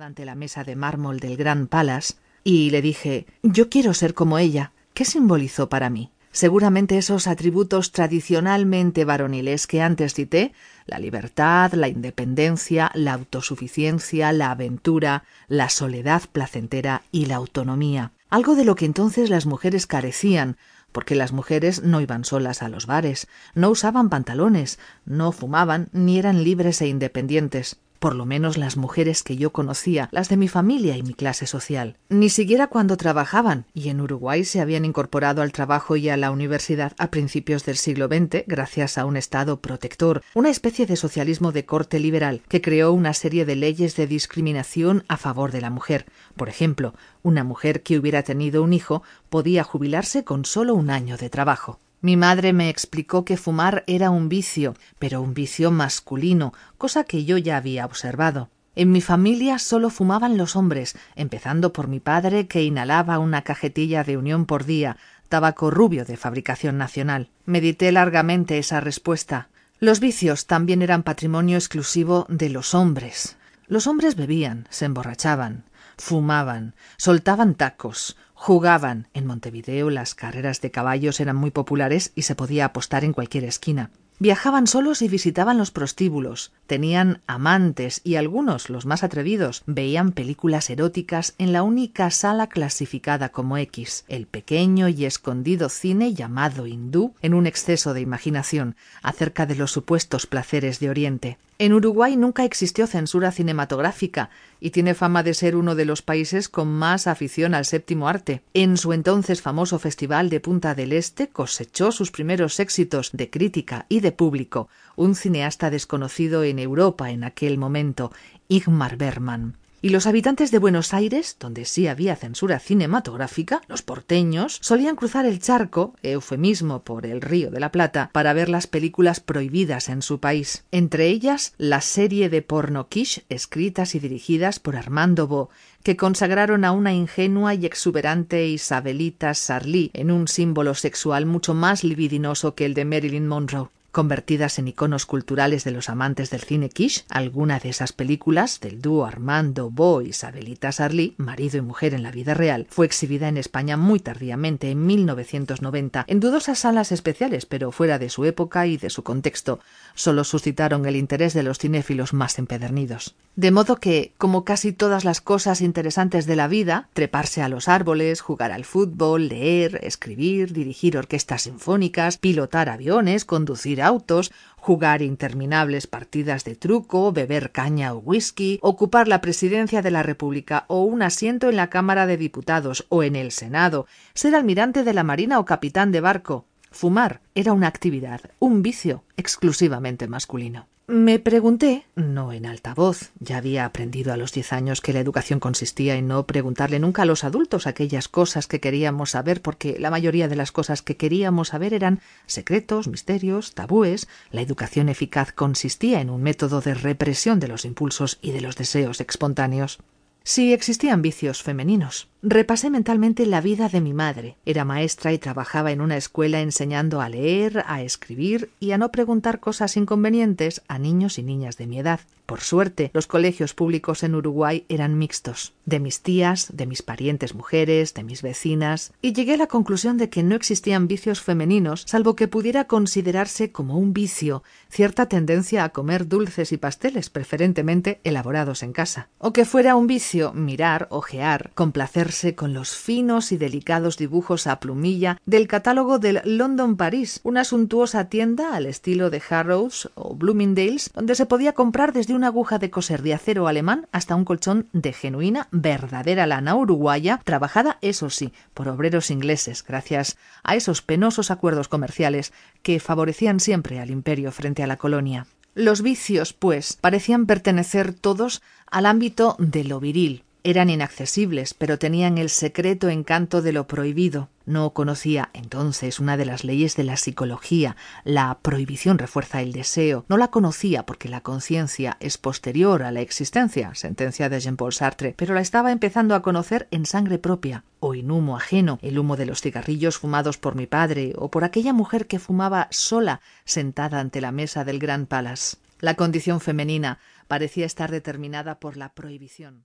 ante la mesa de mármol del Gran Palace, y le dije Yo quiero ser como ella. ¿Qué simbolizó para mí? Seguramente esos atributos tradicionalmente varoniles que antes cité la libertad, la independencia, la autosuficiencia, la aventura, la soledad placentera y la autonomía. Algo de lo que entonces las mujeres carecían, porque las mujeres no iban solas a los bares, no usaban pantalones, no fumaban, ni eran libres e independientes por lo menos las mujeres que yo conocía, las de mi familia y mi clase social, ni siquiera cuando trabajaban, y en Uruguay se habían incorporado al trabajo y a la universidad a principios del siglo XX gracias a un Estado protector, una especie de socialismo de corte liberal que creó una serie de leyes de discriminación a favor de la mujer. Por ejemplo, una mujer que hubiera tenido un hijo podía jubilarse con solo un año de trabajo. Mi madre me explicó que fumar era un vicio, pero un vicio masculino, cosa que yo ya había observado. En mi familia solo fumaban los hombres, empezando por mi padre que inhalaba una cajetilla de unión por día, tabaco rubio de fabricación nacional. Medité largamente esa respuesta. Los vicios también eran patrimonio exclusivo de los hombres. Los hombres bebían, se emborrachaban, fumaban, soltaban tacos, jugaban. En Montevideo las carreras de caballos eran muy populares y se podía apostar en cualquier esquina. Viajaban solos y visitaban los prostíbulos, tenían amantes y algunos, los más atrevidos, veían películas eróticas en la única sala clasificada como X, el pequeño y escondido cine llamado hindú, en un exceso de imaginación, acerca de los supuestos placeres de Oriente. En Uruguay nunca existió censura cinematográfica y tiene fama de ser uno de los países con más afición al séptimo arte. En su entonces famoso Festival de Punta del Este cosechó sus primeros éxitos de crítica y de público, un cineasta desconocido en Europa en aquel momento, Igmar Berman y los habitantes de Buenos Aires, donde sí había censura cinematográfica, los porteños, solían cruzar el charco, eufemismo por el Río de la Plata, para ver las películas prohibidas en su país, entre ellas la serie de porno quiche escritas y dirigidas por Armando Bo, que consagraron a una ingenua y exuberante Isabelita Sarli en un símbolo sexual mucho más libidinoso que el de Marilyn Monroe convertidas en iconos culturales de los amantes del cine quiche, alguna de esas películas del dúo Armando Bo y Isabelita Sarli, marido y mujer en la vida real, fue exhibida en España muy tardíamente, en 1990, en dudosas salas especiales, pero fuera de su época y de su contexto, solo suscitaron el interés de los cinéfilos más empedernidos. De modo que, como casi todas las cosas interesantes de la vida, treparse a los árboles, jugar al fútbol, leer, escribir, dirigir orquestas sinfónicas, pilotar aviones, conducir autos, jugar interminables partidas de truco, beber caña o whisky, ocupar la presidencia de la República o un asiento en la Cámara de Diputados o en el Senado, ser almirante de la Marina o capitán de barco. Fumar era una actividad, un vicio exclusivamente masculino. Me pregunté, no en alta voz, ya había aprendido a los diez años que la educación consistía en no preguntarle nunca a los adultos aquellas cosas que queríamos saber, porque la mayoría de las cosas que queríamos saber eran secretos, misterios, tabúes. La educación eficaz consistía en un método de represión de los impulsos y de los deseos espontáneos. Si existían vicios femeninos. Repasé mentalmente la vida de mi madre. Era maestra y trabajaba en una escuela enseñando a leer, a escribir y a no preguntar cosas inconvenientes a niños y niñas de mi edad. Por suerte, los colegios públicos en Uruguay eran mixtos, de mis tías, de mis parientes mujeres, de mis vecinas, y llegué a la conclusión de que no existían vicios femeninos, salvo que pudiera considerarse como un vicio cierta tendencia a comer dulces y pasteles, preferentemente elaborados en casa, o que fuera un vicio mirar, ojear, complacer con los finos y delicados dibujos a plumilla del catálogo del London Paris, una suntuosa tienda al estilo de Harrods o Bloomingdale's, donde se podía comprar desde una aguja de coser de acero alemán hasta un colchón de genuina, verdadera lana uruguaya, trabajada, eso sí, por obreros ingleses, gracias a esos penosos acuerdos comerciales que favorecían siempre al imperio frente a la colonia. Los vicios, pues, parecían pertenecer todos al ámbito de lo viril, eran inaccesibles, pero tenían el secreto encanto de lo prohibido. No conocía entonces una de las leyes de la psicología. La prohibición refuerza el deseo. No la conocía porque la conciencia es posterior a la existencia, sentencia de Jean-Paul Sartre, pero la estaba empezando a conocer en sangre propia, o en humo ajeno, el humo de los cigarrillos fumados por mi padre, o por aquella mujer que fumaba sola, sentada ante la mesa del Gran Palace. La condición femenina parecía estar determinada por la prohibición.